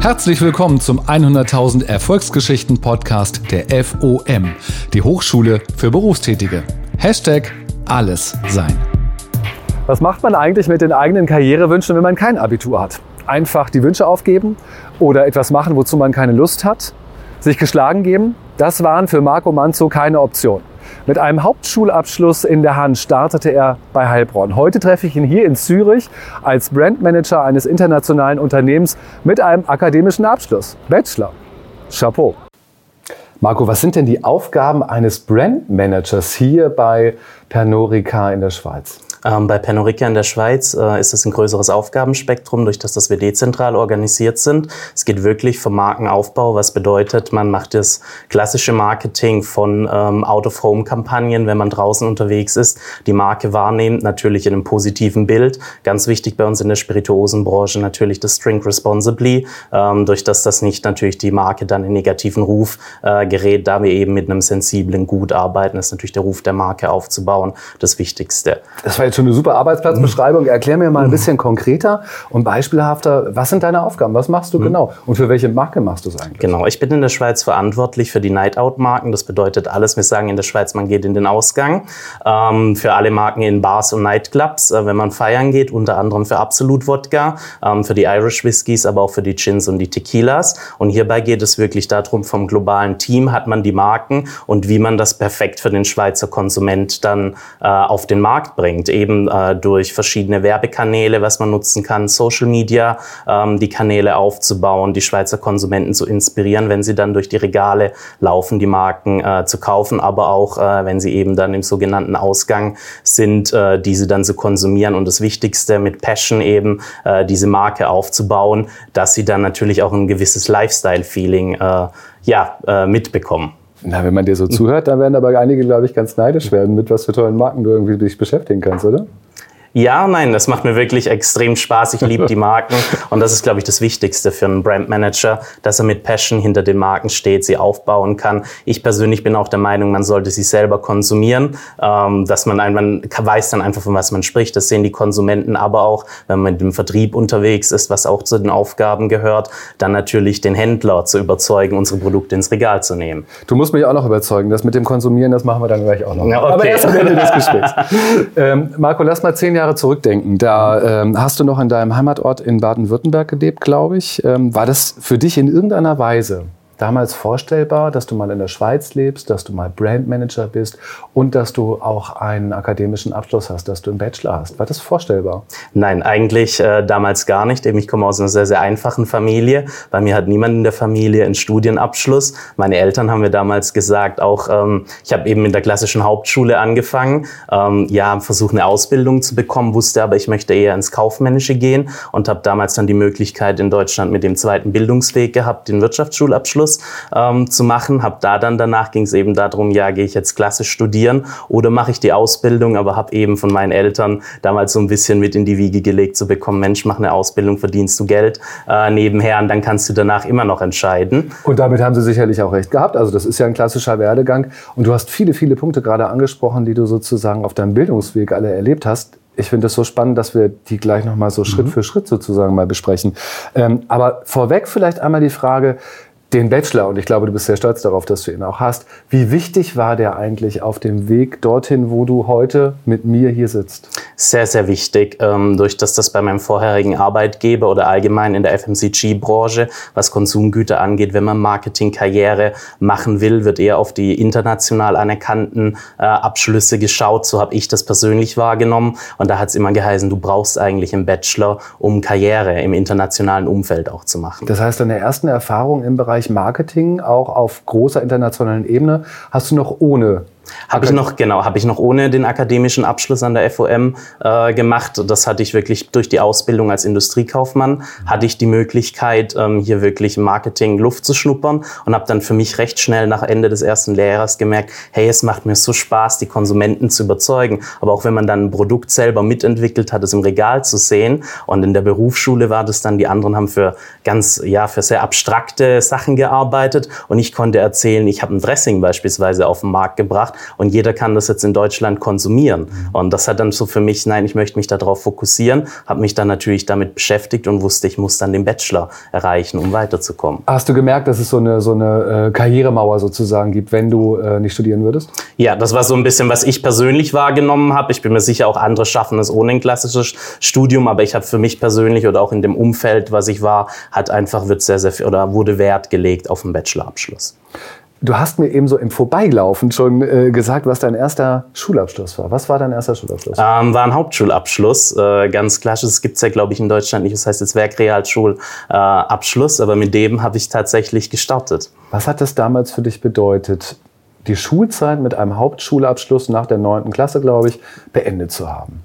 Herzlich willkommen zum 100.000 Erfolgsgeschichten Podcast der FOM, die Hochschule für Berufstätige. Hashtag alles sein. Was macht man eigentlich mit den eigenen Karrierewünschen, wenn man kein Abitur hat? Einfach die Wünsche aufgeben oder etwas machen, wozu man keine Lust hat? Sich geschlagen geben? Das waren für Marco Manzo keine Option. Mit einem Hauptschulabschluss in der Hand startete er bei Heilbronn. Heute treffe ich ihn hier in Zürich als Brandmanager eines internationalen Unternehmens mit einem akademischen Abschluss. Bachelor. Chapeau. Marco, was sind denn die Aufgaben eines Brandmanagers hier bei Pernorica in der Schweiz? Ähm, bei Pernorica in der Schweiz äh, ist es ein größeres Aufgabenspektrum, durch das, dass wir dezentral organisiert sind. Es geht wirklich vom Markenaufbau, was bedeutet, man macht das klassische Marketing von ähm, Out-of-Home-Kampagnen, wenn man draußen unterwegs ist, die Marke wahrnimmt, natürlich in einem positiven Bild. Ganz wichtig bei uns in der Spirituosenbranche natürlich das Drink Responsibly, ähm, durch das das nicht natürlich die Marke dann in negativen Ruf äh, gerät, da wir eben mit einem sensiblen Gut arbeiten, ist natürlich der Ruf der Marke aufzubauen das Wichtigste. Das war jetzt schon eine super Arbeitsplatzbeschreibung. Erklär mir mal ein bisschen konkreter und beispielhafter, was sind deine Aufgaben? Was machst du mhm. genau? Und für welche Marke machst du es eigentlich? Genau, ich bin in der Schweiz verantwortlich für die Night-Out-Marken. Das bedeutet alles. Wir sagen in der Schweiz, man geht in den Ausgang. Ähm, für alle Marken in Bars und Nightclubs, äh, wenn man feiern geht, unter anderem für Absolut Wodka, ähm, für die Irish Whiskys, aber auch für die Gins und die Tequilas. Und hierbei geht es wirklich darum, vom globalen Team hat man die Marken und wie man das perfekt für den Schweizer Konsument dann äh, auf den Markt bringt eben äh, durch verschiedene Werbekanäle, was man nutzen kann, Social Media, ähm, die Kanäle aufzubauen, die Schweizer Konsumenten zu inspirieren, wenn sie dann durch die Regale laufen, die Marken äh, zu kaufen, aber auch äh, wenn sie eben dann im sogenannten Ausgang sind, äh, diese dann zu konsumieren und das Wichtigste mit Passion eben äh, diese Marke aufzubauen, dass sie dann natürlich auch ein gewisses Lifestyle-Feeling äh, ja, äh, mitbekommen. Na, wenn man dir so zuhört, dann werden aber einige, glaube ich, ganz neidisch werden, mit was für tollen Marken du irgendwie dich beschäftigen kannst, oder? Ja, nein, das macht mir wirklich extrem Spaß. Ich liebe die Marken und das ist, glaube ich, das Wichtigste für einen Brandmanager, dass er mit Passion hinter den Marken steht, sie aufbauen kann. Ich persönlich bin auch der Meinung, man sollte sie selber konsumieren, ähm, dass man, ein, man weiß dann einfach, von was man spricht. Das sehen die Konsumenten, aber auch, wenn man mit dem Vertrieb unterwegs ist, was auch zu den Aufgaben gehört, dann natürlich den Händler zu überzeugen, unsere Produkte ins Regal zu nehmen. Du musst mich auch noch überzeugen. Das mit dem Konsumieren, das machen wir dann gleich auch noch. Ja, okay. Aber erst am Ende des Gesprächs. ähm, Marco, lass mal zehn Jahre Jahre zurückdenken. Da ähm, hast du noch in deinem Heimatort in Baden-Württemberg gelebt, glaube ich. Ähm, war das für dich in irgendeiner Weise damals vorstellbar, dass du mal in der Schweiz lebst, dass du mal Brandmanager bist und dass du auch einen akademischen Abschluss hast, dass du einen Bachelor hast? War das vorstellbar? Nein, eigentlich äh, damals gar nicht. Ich komme aus einer sehr, sehr einfachen Familie. Bei mir hat niemand in der Familie einen Studienabschluss. Meine Eltern haben mir damals gesagt, auch ähm, ich habe eben in der klassischen Hauptschule angefangen, ähm, ja, versucht eine Ausbildung zu bekommen, wusste aber, ich möchte eher ins Kaufmännische gehen und habe damals dann die Möglichkeit in Deutschland mit dem zweiten Bildungsweg gehabt, den Wirtschaftsschulabschluss Abschluss ähm, zu machen. Habe da dann danach ging es eben darum, ja, gehe ich jetzt klassisch studieren oder mache ich die Ausbildung, aber habe eben von meinen Eltern damals so ein bisschen mit in die Wiege gelegt zu bekommen, Mensch, mach eine Ausbildung, verdienst du Geld äh, nebenher und dann kannst du danach immer noch entscheiden. Und damit haben sie sicherlich auch recht gehabt. Also das ist ja ein klassischer Werdegang und du hast viele, viele Punkte gerade angesprochen, die du sozusagen auf deinem Bildungsweg alle erlebt hast ich finde es so spannend, dass wir die gleich nochmal so Schritt mhm. für Schritt sozusagen mal besprechen. Ähm, aber vorweg vielleicht einmal die Frage, den Bachelor, und ich glaube, du bist sehr stolz darauf, dass du ihn auch hast. Wie wichtig war der eigentlich auf dem Weg dorthin, wo du heute mit mir hier sitzt? Sehr, sehr wichtig. Ähm, durch das das bei meinem vorherigen Arbeitgeber oder allgemein in der FMCG-Branche, was Konsumgüter angeht, wenn man Marketingkarriere machen will, wird eher auf die international anerkannten äh, Abschlüsse geschaut. So habe ich das persönlich wahrgenommen. Und da hat es immer geheißen, du brauchst eigentlich einen Bachelor, um Karriere im internationalen Umfeld auch zu machen. Das heißt, deine ersten Erfahrungen im Bereich Bereich Marketing, auch auf großer internationalen Ebene, hast du noch ohne habe ich noch, genau, habe ich noch ohne den akademischen Abschluss an der FOM äh, gemacht. Das hatte ich wirklich durch die Ausbildung als Industriekaufmann, hatte ich die Möglichkeit, ähm, hier wirklich Marketing Luft zu schnuppern und habe dann für mich recht schnell nach Ende des ersten Lehrers gemerkt, hey, es macht mir so Spaß, die Konsumenten zu überzeugen. Aber auch wenn man dann ein Produkt selber mitentwickelt hat, es im Regal zu sehen. Und in der Berufsschule war das dann, die anderen haben für ganz, ja, für sehr abstrakte Sachen gearbeitet und ich konnte erzählen, ich habe ein Dressing beispielsweise auf den Markt gebracht und jeder kann das jetzt in Deutschland konsumieren. Und das hat dann so für mich, nein, ich möchte mich darauf fokussieren, habe mich dann natürlich damit beschäftigt und wusste, ich muss dann den Bachelor erreichen, um weiterzukommen. Hast du gemerkt, dass es so eine, so eine äh, Karrieremauer sozusagen gibt, wenn du äh, nicht studieren würdest? Ja, das war so ein bisschen, was ich persönlich wahrgenommen habe. Ich bin mir sicher, auch andere schaffen es ohne ein klassisches Studium, aber ich habe für mich persönlich oder auch in dem Umfeld, was ich war, hat einfach wird sehr, sehr viel oder wurde Wert gelegt auf den Bachelorabschluss. Du hast mir eben so im Vorbeilaufen schon äh, gesagt, was dein erster Schulabschluss war. Was war dein erster Schulabschluss? Ähm, war ein Hauptschulabschluss, äh, ganz klassisch. Das gibt es ja, glaube ich, in Deutschland nicht. Das heißt jetzt Werkrealschulabschluss, äh, aber mit dem habe ich tatsächlich gestartet. Was hat das damals für dich bedeutet, die Schulzeit mit einem Hauptschulabschluss nach der neunten Klasse, glaube ich, beendet zu haben?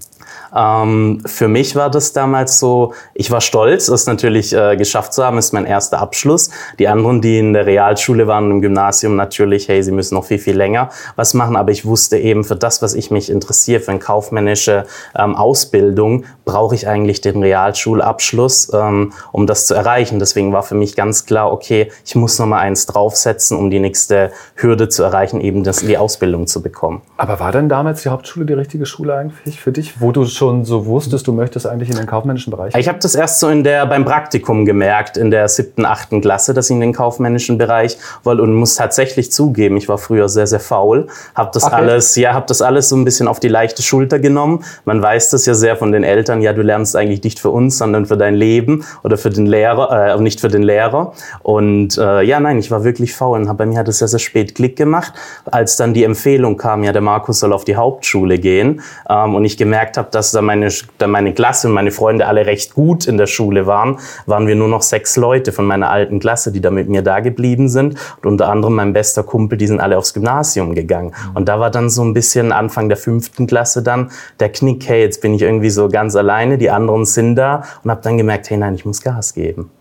Ähm, für mich war das damals so, ich war stolz, es natürlich äh, geschafft zu haben, ist mein erster Abschluss. Die anderen, die in der Realschule waren, im Gymnasium natürlich, hey, sie müssen noch viel, viel länger was machen, aber ich wusste eben, für das, was ich mich interessiere, für eine kaufmännische ähm, Ausbildung, brauche ich eigentlich den Realschulabschluss, ähm, um das zu erreichen. Deswegen war für mich ganz klar, okay, ich muss noch mal eins draufsetzen, um die nächste Hürde zu erreichen, eben das, die Ausbildung zu bekommen. Aber war denn damals die Hauptschule die richtige Schule eigentlich für dich, wo du schon so wusstest, du möchtest eigentlich in den kaufmännischen Bereich? Ich habe das erst so in der, beim Praktikum gemerkt, in der siebten, achten Klasse, dass ich in den kaufmännischen Bereich wollte und muss tatsächlich zugeben, ich war früher sehr, sehr faul, habe das okay. alles, ja, habe das alles so ein bisschen auf die leichte Schulter genommen. Man weiß das ja sehr von den Eltern, ja, du lernst eigentlich nicht für uns, sondern für dein Leben oder für den Lehrer, äh, nicht für den Lehrer. Und äh, ja, nein, ich war wirklich faul und bei mir hat es sehr, sehr spät Klick gemacht, als dann die Empfehlung kam, ja, der Markus soll auf die Hauptschule gehen ähm, und ich gemerkt habe, dass da meine, da meine Klasse und meine Freunde alle recht gut in der Schule waren, waren wir nur noch sechs Leute von meiner alten Klasse, die da mit mir da geblieben sind. Und unter anderem mein bester Kumpel, die sind alle aufs Gymnasium gegangen. Und da war dann so ein bisschen Anfang der fünften Klasse dann der Knick, hey, jetzt bin ich irgendwie so ganz alleine, die anderen sind da und habe dann gemerkt, hey, nein, ich muss Gas geben.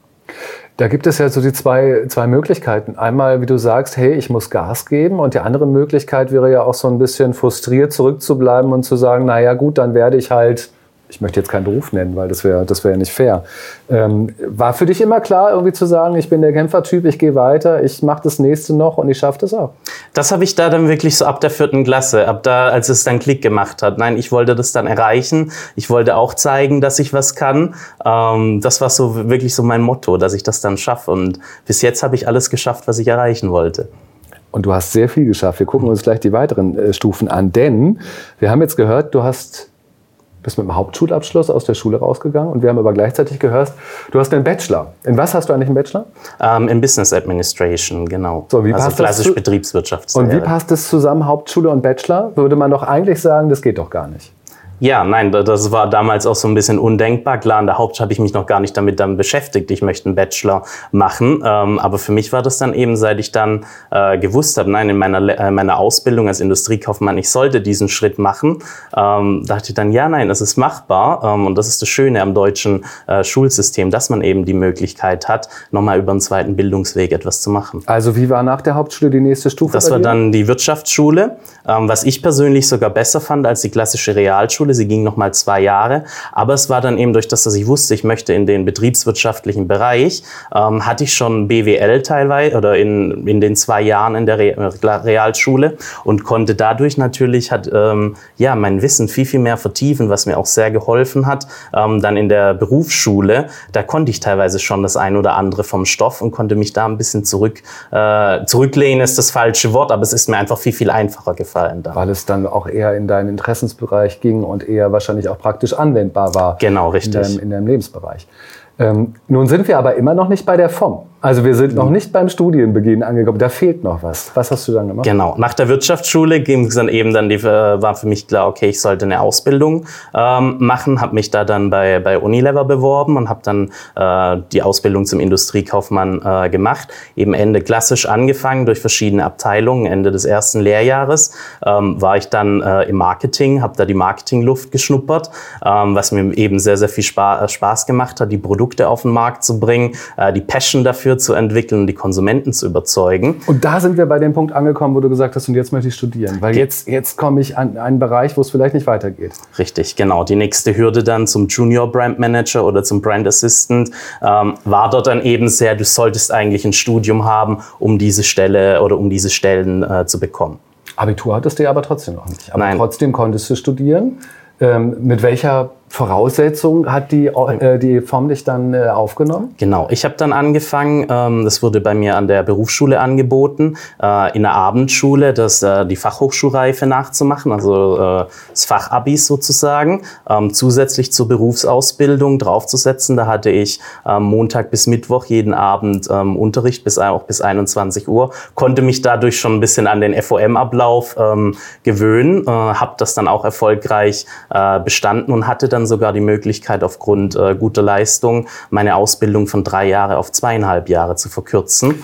Da gibt es ja so die zwei, zwei Möglichkeiten. Einmal, wie du sagst, hey, ich muss Gas geben. Und die andere Möglichkeit wäre ja auch so ein bisschen frustriert zurückzubleiben und zu sagen, naja gut, dann werde ich halt ich möchte jetzt keinen Beruf nennen, weil das wäre das wär nicht fair. Ähm, war für dich immer klar, irgendwie zu sagen, ich bin der Kämpfertyp, ich gehe weiter, ich mache das nächste noch und ich schaffe das auch? Das habe ich da dann wirklich so ab der vierten Klasse, ab da, als es dann Klick gemacht hat. Nein, ich wollte das dann erreichen. Ich wollte auch zeigen, dass ich was kann. Ähm, das war so wirklich so mein Motto, dass ich das dann schaffe. Und bis jetzt habe ich alles geschafft, was ich erreichen wollte. Und du hast sehr viel geschafft. Wir gucken uns gleich die weiteren äh, Stufen an, denn wir haben jetzt gehört, du hast bist mit einem Hauptschulabschluss aus der Schule rausgegangen und wir haben aber gleichzeitig gehört, du hast einen Bachelor. In was hast du eigentlich einen Bachelor? Ähm, in Business Administration, genau. So, wie also passt klassisch das Betriebswirtschaft. Und wie passt es zusammen, Hauptschule und Bachelor? Würde man doch eigentlich sagen, das geht doch gar nicht. Ja, nein, das war damals auch so ein bisschen undenkbar. Klar, in der Hauptschule habe ich mich noch gar nicht damit dann beschäftigt. Ich möchte einen Bachelor machen. Ähm, aber für mich war das dann eben, seit ich dann äh, gewusst habe, nein, in meiner, äh, meiner Ausbildung als Industriekaufmann, ich sollte diesen Schritt machen, ähm, dachte ich dann, ja, nein, es ist machbar. Ähm, und das ist das Schöne am deutschen äh, Schulsystem, dass man eben die Möglichkeit hat, nochmal über einen zweiten Bildungsweg etwas zu machen. Also wie war nach der Hauptschule die nächste Stufe? Das war dann die Wirtschaftsschule, was ich persönlich sogar besser fand als die klassische Realschule Sie ging noch mal zwei Jahre. Aber es war dann eben durch das, dass ich wusste, ich möchte in den betriebswirtschaftlichen Bereich, ähm, hatte ich schon BWL teilweise oder in, in den zwei Jahren in der Realschule und konnte dadurch natürlich hat, ähm, ja, mein Wissen viel, viel mehr vertiefen, was mir auch sehr geholfen hat. Ähm, dann in der Berufsschule, da konnte ich teilweise schon das ein oder andere vom Stoff und konnte mich da ein bisschen zurück, äh, zurücklehnen, ist das falsche Wort, aber es ist mir einfach viel, viel einfacher gefallen. Da. Weil es dann auch eher in deinen Interessensbereich ging und eher wahrscheinlich auch praktisch anwendbar war. Genau, richtig. In deinem, in deinem Lebensbereich. Ähm, nun sind wir aber immer noch nicht bei der FOM. Also wir sind noch nicht beim Studienbeginn angekommen. Da fehlt noch was. Was hast du dann gemacht? Genau. Nach der Wirtschaftsschule ging es dann eben dann die, äh, war für mich klar, okay, ich sollte eine Ausbildung ähm, machen. Habe mich da dann bei bei Unilever beworben und habe dann äh, die Ausbildung zum Industriekaufmann äh, gemacht. Eben Ende klassisch angefangen durch verschiedene Abteilungen. Ende des ersten Lehrjahres ähm, war ich dann äh, im Marketing, habe da die Marketingluft geschnuppert, ähm, was mir eben sehr sehr viel Spaß, Spaß gemacht hat, die Produkte auf den Markt zu bringen, äh, die Passion dafür dafür zu entwickeln, die Konsumenten zu überzeugen. Und da sind wir bei dem Punkt angekommen, wo du gesagt hast, und jetzt möchte ich studieren, weil jetzt, jetzt komme ich an einen Bereich, wo es vielleicht nicht weitergeht. Richtig, genau. Die nächste Hürde dann zum Junior Brand Manager oder zum Brand Assistant ähm, war dort dann eben sehr, du solltest eigentlich ein Studium haben, um diese Stelle oder um diese Stellen äh, zu bekommen. Abitur hattest du ja aber trotzdem noch nicht. Aber Nein. trotzdem konntest du studieren. Ähm, mit welcher Voraussetzung hat die, äh, die Form dich dann äh, aufgenommen? Genau, ich habe dann angefangen, ähm, das wurde bei mir an der Berufsschule angeboten, äh, in der Abendschule das, äh, die Fachhochschulreife nachzumachen, also äh, das Fachabis sozusagen, ähm, zusätzlich zur Berufsausbildung draufzusetzen. Da hatte ich ähm, Montag bis Mittwoch jeden Abend ähm, Unterricht bis auch bis 21 Uhr, konnte mich dadurch schon ein bisschen an den FOM-Ablauf ähm, gewöhnen, äh, habe das dann auch erfolgreich äh, bestanden und hatte dann sogar die Möglichkeit, aufgrund äh, guter Leistung meine Ausbildung von drei Jahre auf zweieinhalb Jahre zu verkürzen.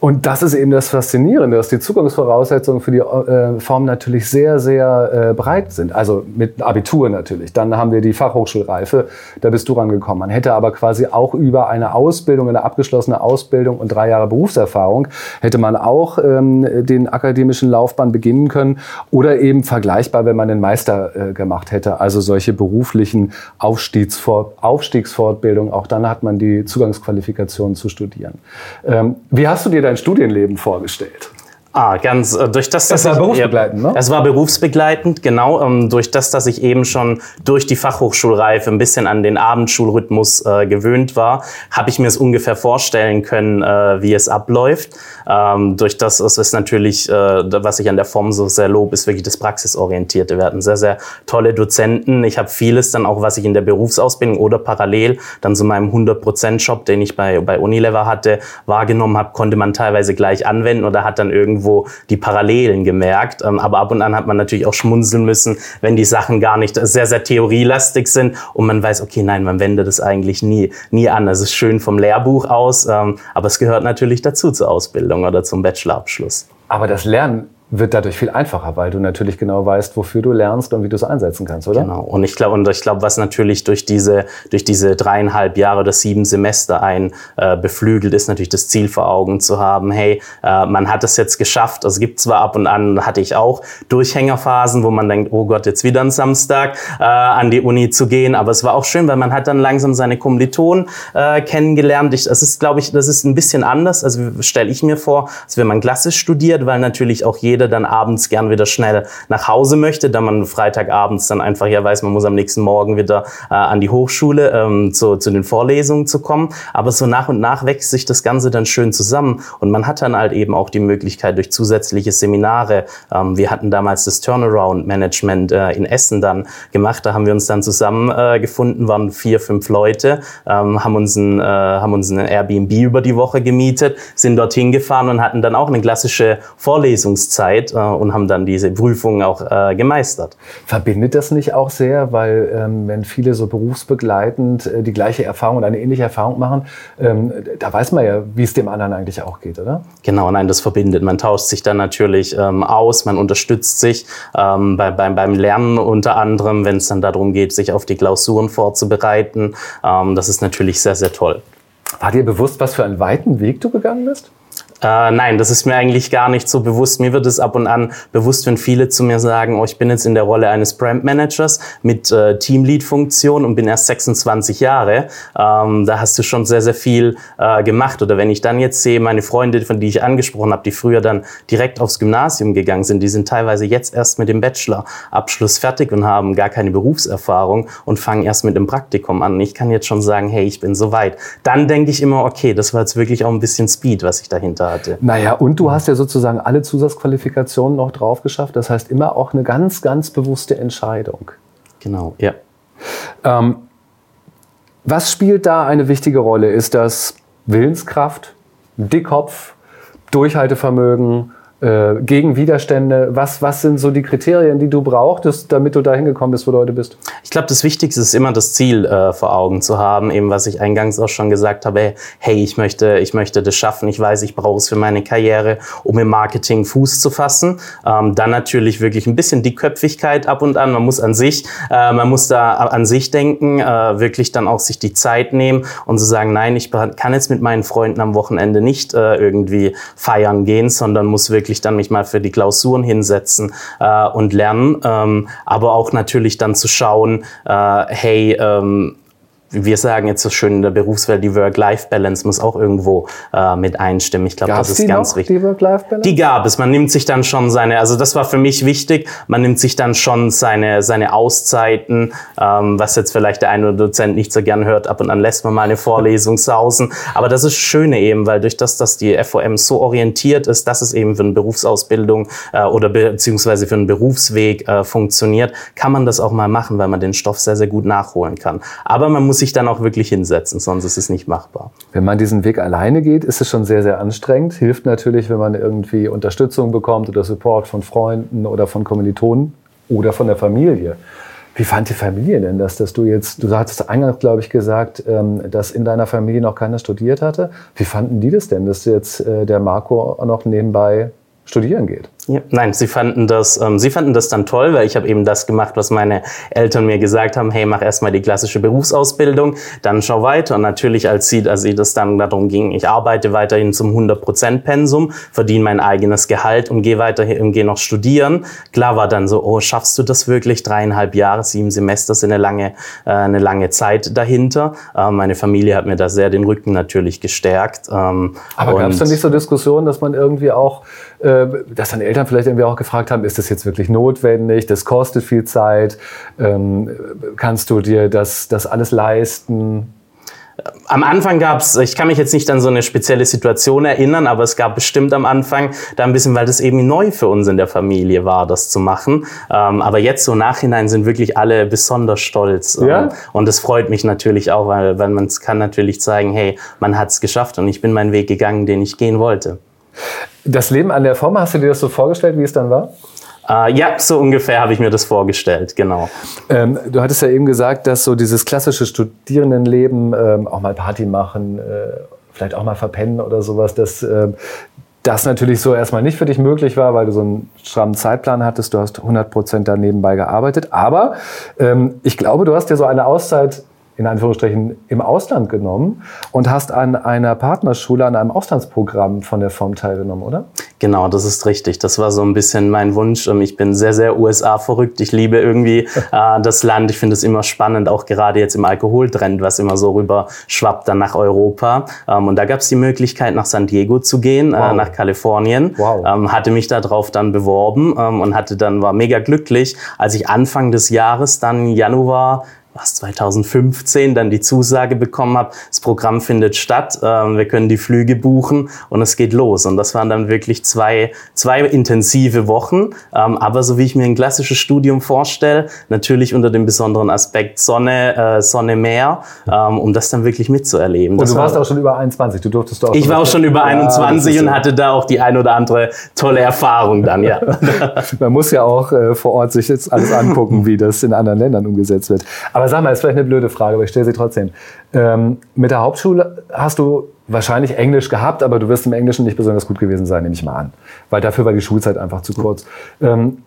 Und das ist eben das Faszinierende, dass die Zugangsvoraussetzungen für die äh, Form natürlich sehr, sehr äh, breit sind. Also mit Abitur natürlich. Dann haben wir die Fachhochschulreife, da bist du rangekommen. Man hätte aber quasi auch über eine Ausbildung, eine abgeschlossene Ausbildung und drei Jahre Berufserfahrung, hätte man auch ähm, den akademischen Laufbahn beginnen können oder eben vergleichbar, wenn man den Meister äh, gemacht hätte. Also solche beruflichen Aufstiegsfort Aufstiegsfortbildungen. Auch dann hat man die Zugangsqualifikation zu studieren. Ähm, wie hast du dir dein Studienleben vorgestellt? Ah, ganz äh, durch das, dass Es war ich, berufsbegleitend, ne? Es war berufsbegleitend, genau. Ähm, durch das, dass ich eben schon durch die Fachhochschulreife ein bisschen an den Abendschulrhythmus äh, gewöhnt war, habe ich mir es ungefähr vorstellen können, äh, wie es abläuft. Ähm, durch das ist es natürlich, äh, was ich an der Form so sehr lob, ist wirklich das Praxisorientierte. Wir hatten sehr, sehr tolle Dozenten. Ich habe vieles dann auch, was ich in der Berufsausbildung oder parallel dann zu meinem 100%-Job, den ich bei, bei Unilever hatte, wahrgenommen habe, konnte man teilweise gleich anwenden oder hat dann irgendwo die Parallelen gemerkt. Ähm, aber ab und an hat man natürlich auch schmunzeln müssen, wenn die Sachen gar nicht sehr, sehr theorielastig sind und man weiß, okay, nein, man wendet es eigentlich nie, nie an. Es ist schön vom Lehrbuch aus, ähm, aber es gehört natürlich dazu zur Ausbildung oder zum Bachelorabschluss. Aber das Lernen wird dadurch viel einfacher, weil du natürlich genau weißt, wofür du lernst und wie du es einsetzen kannst, oder? Genau. Und ich glaube, und ich glaube, was natürlich durch diese, durch diese dreieinhalb Jahre oder sieben Semester ein äh, beflügelt, ist natürlich das Ziel vor Augen zu haben. Hey, äh, man hat es jetzt geschafft. Es gibt zwar ab und an hatte ich auch Durchhängerphasen, wo man denkt, oh Gott, jetzt wieder ein Samstag äh, an die Uni zu gehen. Aber es war auch schön, weil man hat dann langsam seine Kommilitonen äh, kennengelernt. Ich, das ist, glaube ich, das ist ein bisschen anders. Also stelle ich mir vor, als wenn man klassisch studiert, weil natürlich auch jeder dann abends gern wieder schnell nach Hause möchte, da man Freitagabends dann einfach ja weiß, man muss am nächsten Morgen wieder äh, an die Hochschule ähm, zu, zu den Vorlesungen zu kommen. Aber so nach und nach wächst sich das Ganze dann schön zusammen und man hat dann halt eben auch die Möglichkeit durch zusätzliche Seminare. Ähm, wir hatten damals das Turnaround Management äh, in Essen dann gemacht. Da haben wir uns dann zusammen äh, waren vier, fünf Leute, ähm, haben uns ein, äh, haben uns ein Airbnb über die Woche gemietet, sind dorthin gefahren und hatten dann auch eine klassische Vorlesungszeit äh, und haben dann diese Prüfungen auch äh, gemeistert. Verbindet das nicht auch sehr, weil ähm, wenn viele so berufsbegleitend äh, die gleiche Erfahrung oder eine ähnliche Erfahrung machen, ähm, da weiß man ja, wie es dem anderen eigentlich auch geht, oder? Genau, nein, das verbindet. Man tauscht sich dann natürlich ähm, aus, man unterstützt sich ähm, bei, beim, beim Lernen unter anderem, wenn es dann darum geht, sich auf die Klausuren vorzubereiten. Ähm, das ist natürlich sehr, sehr toll. War dir bewusst, was für einen weiten Weg du gegangen bist? Äh, nein, das ist mir eigentlich gar nicht so bewusst. Mir wird es ab und an bewusst, wenn viele zu mir sagen, oh, ich bin jetzt in der Rolle eines Brand Managers mit äh, Teamlead-Funktion und bin erst 26 Jahre. Ähm, da hast du schon sehr, sehr viel äh, gemacht. Oder wenn ich dann jetzt sehe, meine Freunde, von die ich angesprochen habe, die früher dann direkt aufs Gymnasium gegangen sind, die sind teilweise jetzt erst mit dem Bachelor-Abschluss fertig und haben gar keine Berufserfahrung und fangen erst mit dem Praktikum an. Ich kann jetzt schon sagen, hey, ich bin so weit. Dann denke ich immer, okay, das war jetzt wirklich auch ein bisschen Speed, was ich dahinter hatte. Naja, und du hast ja sozusagen alle Zusatzqualifikationen noch drauf geschafft. Das heißt immer auch eine ganz, ganz bewusste Entscheidung. Genau, ja. Ähm, was spielt da eine wichtige Rolle? Ist das Willenskraft, Dickkopf, Durchhaltevermögen, äh, gegen Widerstände? Was, was sind so die Kriterien, die du brauchtest, damit du dahin gekommen bist, wo du heute bist? Ich glaube, das Wichtigste ist immer das Ziel äh, vor Augen zu haben, eben was ich eingangs auch schon gesagt habe, hey, ich möchte, ich möchte das schaffen, ich weiß, ich brauche es für meine Karriere, um im Marketing Fuß zu fassen. Ähm, dann natürlich wirklich ein bisschen die Köpfigkeit ab und an, man muss an sich, äh, man muss da an sich denken, äh, wirklich dann auch sich die Zeit nehmen und zu sagen, nein, ich kann jetzt mit meinen Freunden am Wochenende nicht äh, irgendwie feiern gehen, sondern muss wirklich dann mich mal für die Klausuren hinsetzen äh, und lernen, ähm, aber auch natürlich dann zu schauen, äh, hey, ähm, wir sagen jetzt so schön in der Berufswelt, die Work-Life-Balance muss auch irgendwo äh, mit einstimmen. Ich glaube, das ist ganz noch, wichtig. Die Work-Life-Balance? Die gab es. Man nimmt sich dann schon seine, also das war für mich wichtig, man nimmt sich dann schon seine, seine Auszeiten, ähm, was jetzt vielleicht der eine oder Dozent nicht so gern hört, ab und an lässt man mal eine Vorlesung sausen. Aber das ist Schöne eben, weil durch das, dass die FOM so orientiert ist, dass es eben für eine Berufsausbildung äh, oder be beziehungsweise für einen Berufsweg äh, funktioniert, kann man das auch mal machen, weil man den Stoff sehr, sehr gut nachholen kann. Aber man muss sich dann auch wirklich hinsetzen, sonst ist es nicht machbar. Wenn man diesen Weg alleine geht, ist es schon sehr, sehr anstrengend. Hilft natürlich, wenn man irgendwie Unterstützung bekommt oder Support von Freunden oder von Kommilitonen oder von der Familie. Wie fand die Familie denn das, dass du jetzt, du hattest eingangs, glaube ich, gesagt, ähm, dass in deiner Familie noch keiner studiert hatte. Wie fanden die das denn, dass jetzt äh, der Marco noch nebenbei studieren geht? Ja, nein, sie fanden das, ähm, sie fanden das dann toll, weil ich habe eben das gemacht, was meine Eltern mir gesagt haben, hey, mach erstmal die klassische Berufsausbildung, dann schau weiter. Und natürlich, als sie, als sie das dann darum ging, ich arbeite weiterhin zum 100% Pensum, verdiene mein eigenes Gehalt und gehe weiterhin und gehe noch studieren. Klar war dann so, oh, schaffst du das wirklich? Dreieinhalb Jahre, sieben Semester sind eine lange, äh, eine lange Zeit dahinter. Äh, meine Familie hat mir da sehr den Rücken natürlich gestärkt. Ähm, Aber gab es dann nicht so Diskussionen, dass man irgendwie auch, dass dann Eltern Eltern vielleicht irgendwie auch gefragt haben, ist das jetzt wirklich notwendig? Das kostet viel Zeit. Ähm, kannst du dir das, das alles leisten? Am Anfang gab es, ich kann mich jetzt nicht an so eine spezielle Situation erinnern, aber es gab bestimmt am Anfang da ein bisschen, weil das eben neu für uns in der Familie war, das zu machen. Ähm, aber jetzt so nachhinein sind wirklich alle besonders stolz. Ähm, ja? Und das freut mich natürlich auch, weil, weil man kann natürlich zeigen, hey, man hat es geschafft und ich bin meinen Weg gegangen, den ich gehen wollte. Das Leben an der Form, hast du dir das so vorgestellt, wie es dann war? Äh, ja, so ungefähr habe ich mir das vorgestellt, genau. Ähm, du hattest ja eben gesagt, dass so dieses klassische Studierendenleben, ähm, auch mal Party machen, äh, vielleicht auch mal verpennen oder sowas, dass äh, das natürlich so erstmal nicht für dich möglich war, weil du so einen strammen Zeitplan hattest. Du hast 100 Prozent da nebenbei gearbeitet. Aber ähm, ich glaube, du hast dir so eine Auszeit in Anführungsstrichen im Ausland genommen und hast an einer Partnerschule, an einem Auslandsprogramm von der Form teilgenommen, oder? Genau, das ist richtig. Das war so ein bisschen mein Wunsch. Ähm, ich bin sehr, sehr USA verrückt. Ich liebe irgendwie äh, das Land. Ich finde es immer spannend, auch gerade jetzt im Alkoholtrend, was immer so rüber schwappt dann nach Europa. Ähm, und da gab es die Möglichkeit, nach San Diego zu gehen, äh, wow. äh, nach Kalifornien. Wow. Ähm, hatte mich darauf dann beworben ähm, und hatte dann war mega glücklich, als ich Anfang des Jahres dann Januar was 2015 dann die Zusage bekommen habe, das Programm findet statt, ähm, wir können die Flüge buchen und es geht los. Und das waren dann wirklich zwei, zwei intensive Wochen, ähm, aber so wie ich mir ein klassisches Studium vorstelle, natürlich unter dem besonderen Aspekt Sonne, äh, Sonne, Meer, ähm, um das dann wirklich mitzuerleben. Und du warst war, auch schon über 21, du durftest auch. Ich war auch schon über 21 ja, und hatte da auch die ein oder andere tolle Erfahrung dann, ja. Man muss ja auch äh, vor Ort sich jetzt alles angucken, wie das in anderen Ländern umgesetzt wird. Aber aber sag mal, ist vielleicht eine blöde Frage, aber ich stelle sie trotzdem. Ähm, mit der Hauptschule hast du wahrscheinlich Englisch gehabt, aber du wirst im Englischen nicht besonders gut gewesen sein, nehme ich mal an. Weil dafür war die Schulzeit einfach zu kurz. Ähm,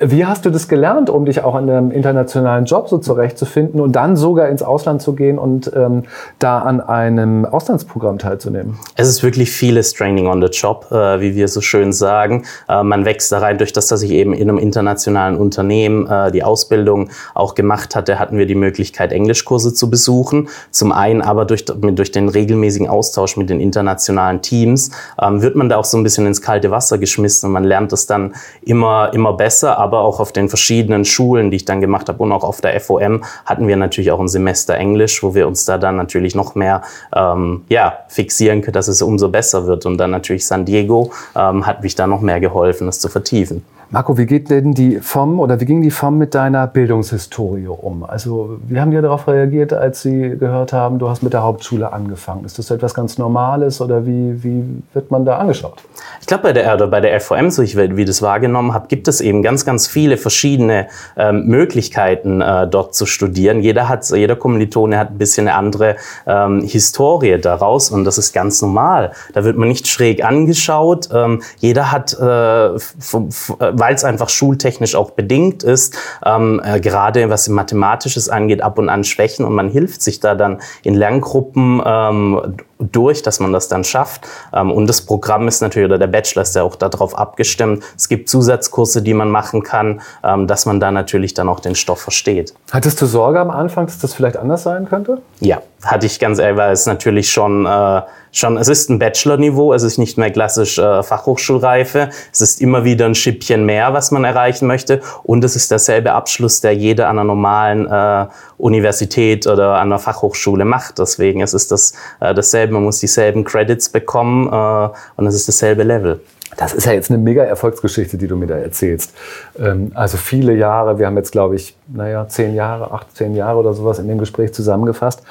wie hast du das gelernt, um dich auch in einem internationalen Job so zurechtzufinden und dann sogar ins Ausland zu gehen und ähm, da an einem Auslandsprogramm teilzunehmen? Es ist wirklich vieles Training on the Job, äh, wie wir so schön sagen. Äh, man wächst da rein durch das, dass ich eben in einem internationalen Unternehmen äh, die Ausbildung auch gemacht hatte, hatten wir die Möglichkeit, Englischkurse zu besuchen. Zum einen aber durch, durch den regelmäßigen Austausch mit den internationalen Teams ähm, wird man da auch so ein bisschen ins kalte Wasser geschmissen und man lernt es dann immer, immer besser aber auch auf den verschiedenen Schulen, die ich dann gemacht habe und auch auf der FOM hatten wir natürlich auch ein Semester Englisch, wo wir uns da dann natürlich noch mehr ähm, ja, fixieren können, dass es umso besser wird. Und dann natürlich San Diego ähm, hat mich da noch mehr geholfen, das zu vertiefen. Marco, wie geht denn die FOM oder wie ging die FOM mit deiner Bildungshistorie um? Also, wie haben die darauf reagiert, als sie gehört haben, du hast mit der Hauptschule angefangen? Ist das etwas ganz Normales oder wie, wie wird man da angeschaut? Ich glaube, bei der, oder bei der FOM, so ich wie das wahrgenommen habe, gibt es eben ganz, ganz viele verschiedene ähm, Möglichkeiten, äh, dort zu studieren. Jeder hat, jeder Kommilitone hat ein bisschen eine andere ähm, Historie daraus und das ist ganz normal. Da wird man nicht schräg angeschaut. Ähm, jeder hat äh, weil es einfach schultechnisch auch bedingt ist, ähm, äh, gerade was Mathematisches angeht, ab und an Schwächen und man hilft sich da dann in Lerngruppen ähm, durch, dass man das dann schafft. Ähm, und das Programm ist natürlich, oder der Bachelor ist ja auch darauf abgestimmt. Es gibt Zusatzkurse, die man machen kann, ähm, dass man da natürlich dann auch den Stoff versteht. Hattest du Sorge am Anfang, dass das vielleicht anders sein könnte? Ja, hatte ich ganz ehrlich, weil es natürlich schon, äh, schon, es ist ein Bachelor-Niveau, es ist nicht mehr klassisch äh, Fachhochschulreife, es ist immer wieder ein Schippchen mehr, was man erreichen möchte und es ist derselbe Abschluss, der jeder an einer normalen äh, Universität oder an einer Fachhochschule macht. Deswegen es ist das äh, dasselbe, man muss dieselben Credits bekommen äh, und es ist dasselbe Level. Das ist ja jetzt eine mega Erfolgsgeschichte, die du mir da erzählst. Ähm, also viele Jahre, wir haben jetzt, glaube ich, naja, zehn Jahre, acht, zehn Jahre oder sowas in dem Gespräch zusammengefasst.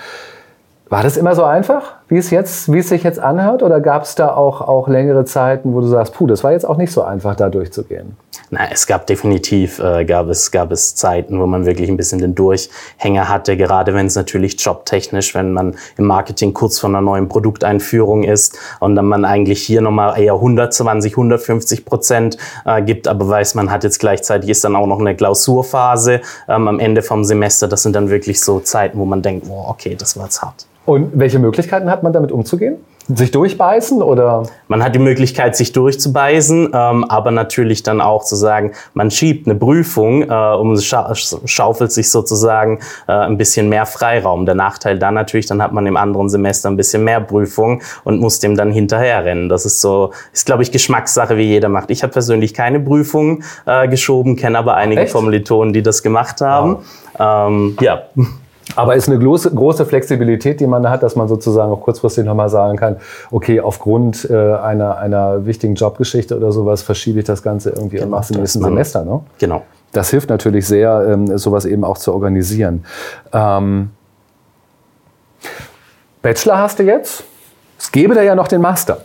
War das immer so einfach, wie es, jetzt, wie es sich jetzt anhört? Oder gab es da auch, auch längere Zeiten, wo du sagst, puh, das war jetzt auch nicht so einfach, da durchzugehen? Na, es gab definitiv, äh, gab, es, gab es Zeiten, wo man wirklich ein bisschen den Durchhänger hatte, gerade wenn es natürlich jobtechnisch, wenn man im Marketing kurz vor einer neuen Produkteinführung ist und dann man eigentlich hier nochmal eher 120, 150 Prozent äh, gibt, aber weiß, man hat jetzt gleichzeitig ist dann auch noch eine Klausurphase ähm, am Ende vom Semester. Das sind dann wirklich so Zeiten, wo man denkt, oh, okay, das war jetzt hart. Und welche Möglichkeiten hat man damit umzugehen? Sich durchbeißen oder? Man hat die Möglichkeit, sich durchzubeißen, ähm, aber natürlich dann auch zu sagen, man schiebt eine Prüfung äh, um scha schaufelt sich sozusagen äh, ein bisschen mehr Freiraum. Der Nachteil dann natürlich, dann hat man im anderen Semester ein bisschen mehr Prüfung und muss dem dann hinterherrennen. Das ist so, ist glaube ich Geschmackssache, wie jeder macht. Ich habe persönlich keine Prüfung äh, geschoben, kenne aber einige Echt? Kommilitonen, die das gemacht haben. Wow. Ähm, ja. Aber ist eine große, große Flexibilität, die man da hat, dass man sozusagen auch kurzfristig nochmal sagen kann, okay, aufgrund äh, einer, einer wichtigen Jobgeschichte oder sowas verschiebe ich das Ganze irgendwie genau, und mache es im nächsten Semester. Ne? Genau. Das hilft natürlich sehr, ähm, sowas eben auch zu organisieren. Ähm, Bachelor hast du jetzt? Es gäbe da ja noch den Master.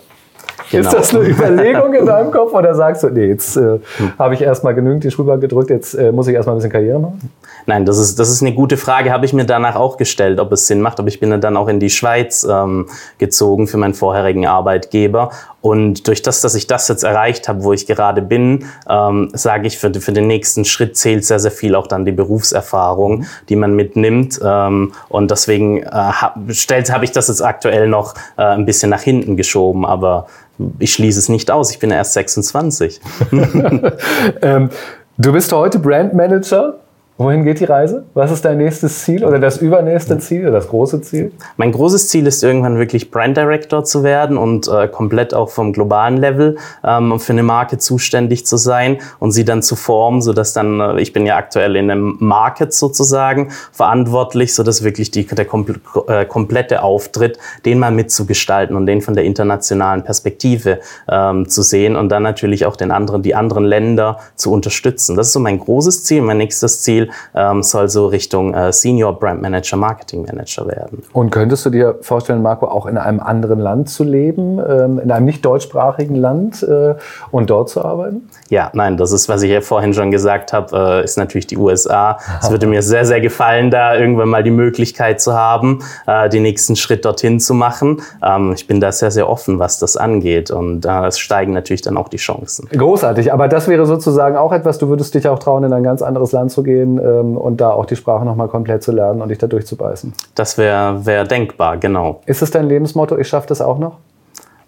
Genau. Ist das eine Überlegung in deinem Kopf oder sagst du, nee, jetzt äh, hm. habe ich erstmal genügend die Schulbank gedrückt, jetzt äh, muss ich erstmal ein bisschen Karriere machen? Nein, das ist, das ist eine gute Frage, habe ich mir danach auch gestellt, ob es Sinn macht. Aber ich bin dann auch in die Schweiz ähm, gezogen für meinen vorherigen Arbeitgeber. Und durch das, dass ich das jetzt erreicht habe, wo ich gerade bin, ähm, sage ich, für, für den nächsten Schritt zählt sehr, sehr viel auch dann die Berufserfahrung, die man mitnimmt. Ähm, und deswegen äh, habe hab ich das jetzt aktuell noch äh, ein bisschen nach hinten geschoben. Aber ich schließe es nicht aus. Ich bin erst 26. ähm, du bist heute Brandmanager Wohin geht die Reise? Was ist dein nächstes Ziel oder das übernächste Ziel oder das große Ziel? Mein großes Ziel ist irgendwann wirklich Brand Director zu werden und äh, komplett auch vom globalen Level ähm, für eine Marke zuständig zu sein und sie dann zu formen, so dass dann äh, ich bin ja aktuell in einem Market sozusagen verantwortlich, so dass wirklich die, der kompl äh, komplette Auftritt, den mal mitzugestalten und den von der internationalen Perspektive ähm, zu sehen und dann natürlich auch den anderen, die anderen Länder zu unterstützen. Das ist so mein großes Ziel. Mein nächstes Ziel ähm, soll so Richtung äh, Senior Brand Manager, Marketing Manager werden. Und könntest du dir vorstellen, Marco, auch in einem anderen Land zu leben, ähm, in einem nicht deutschsprachigen Land äh, und dort zu arbeiten? Ja, nein, das ist, was ich ja vorhin schon gesagt habe, äh, ist natürlich die USA. Es würde mir sehr, sehr gefallen, da irgendwann mal die Möglichkeit zu haben, äh, den nächsten Schritt dorthin zu machen. Ähm, ich bin da sehr, sehr offen, was das angeht und es steigen natürlich dann auch die Chancen. Großartig, aber das wäre sozusagen auch etwas, du würdest dich auch trauen, in ein ganz anderes Land zu gehen, ähm, und da auch die Sprache nochmal komplett zu lernen und dich da durchzubeißen. Das wäre wär denkbar, genau. Ist es dein Lebensmotto, ich schaffe das auch noch?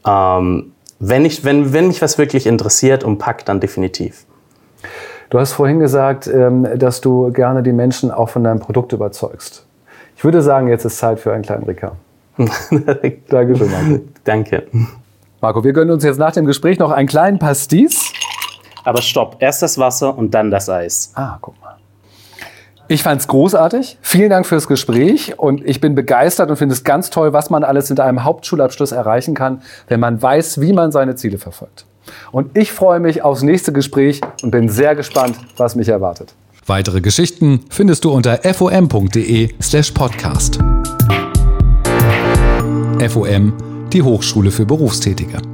Ähm, wenn, ich, wenn, wenn mich was wirklich interessiert und packt, dann definitiv. Du hast vorhin gesagt, ähm, dass du gerne die Menschen auch von deinem Produkt überzeugst. Ich würde sagen, jetzt ist Zeit für einen kleinen Rika. Dankeschön, Marco. Danke. Marco, wir gönnen uns jetzt nach dem Gespräch noch einen kleinen Pastis. Aber stopp, erst das Wasser und dann das Eis. Ah, guck mal. Ich fand es großartig. Vielen Dank fürs Gespräch und ich bin begeistert und finde es ganz toll, was man alles in einem Hauptschulabschluss erreichen kann, wenn man weiß, wie man seine Ziele verfolgt. Und ich freue mich aufs nächste Gespräch und bin sehr gespannt, was mich erwartet. Weitere Geschichten findest du unter fom.de/podcast. FOM, die Hochschule für Berufstätige.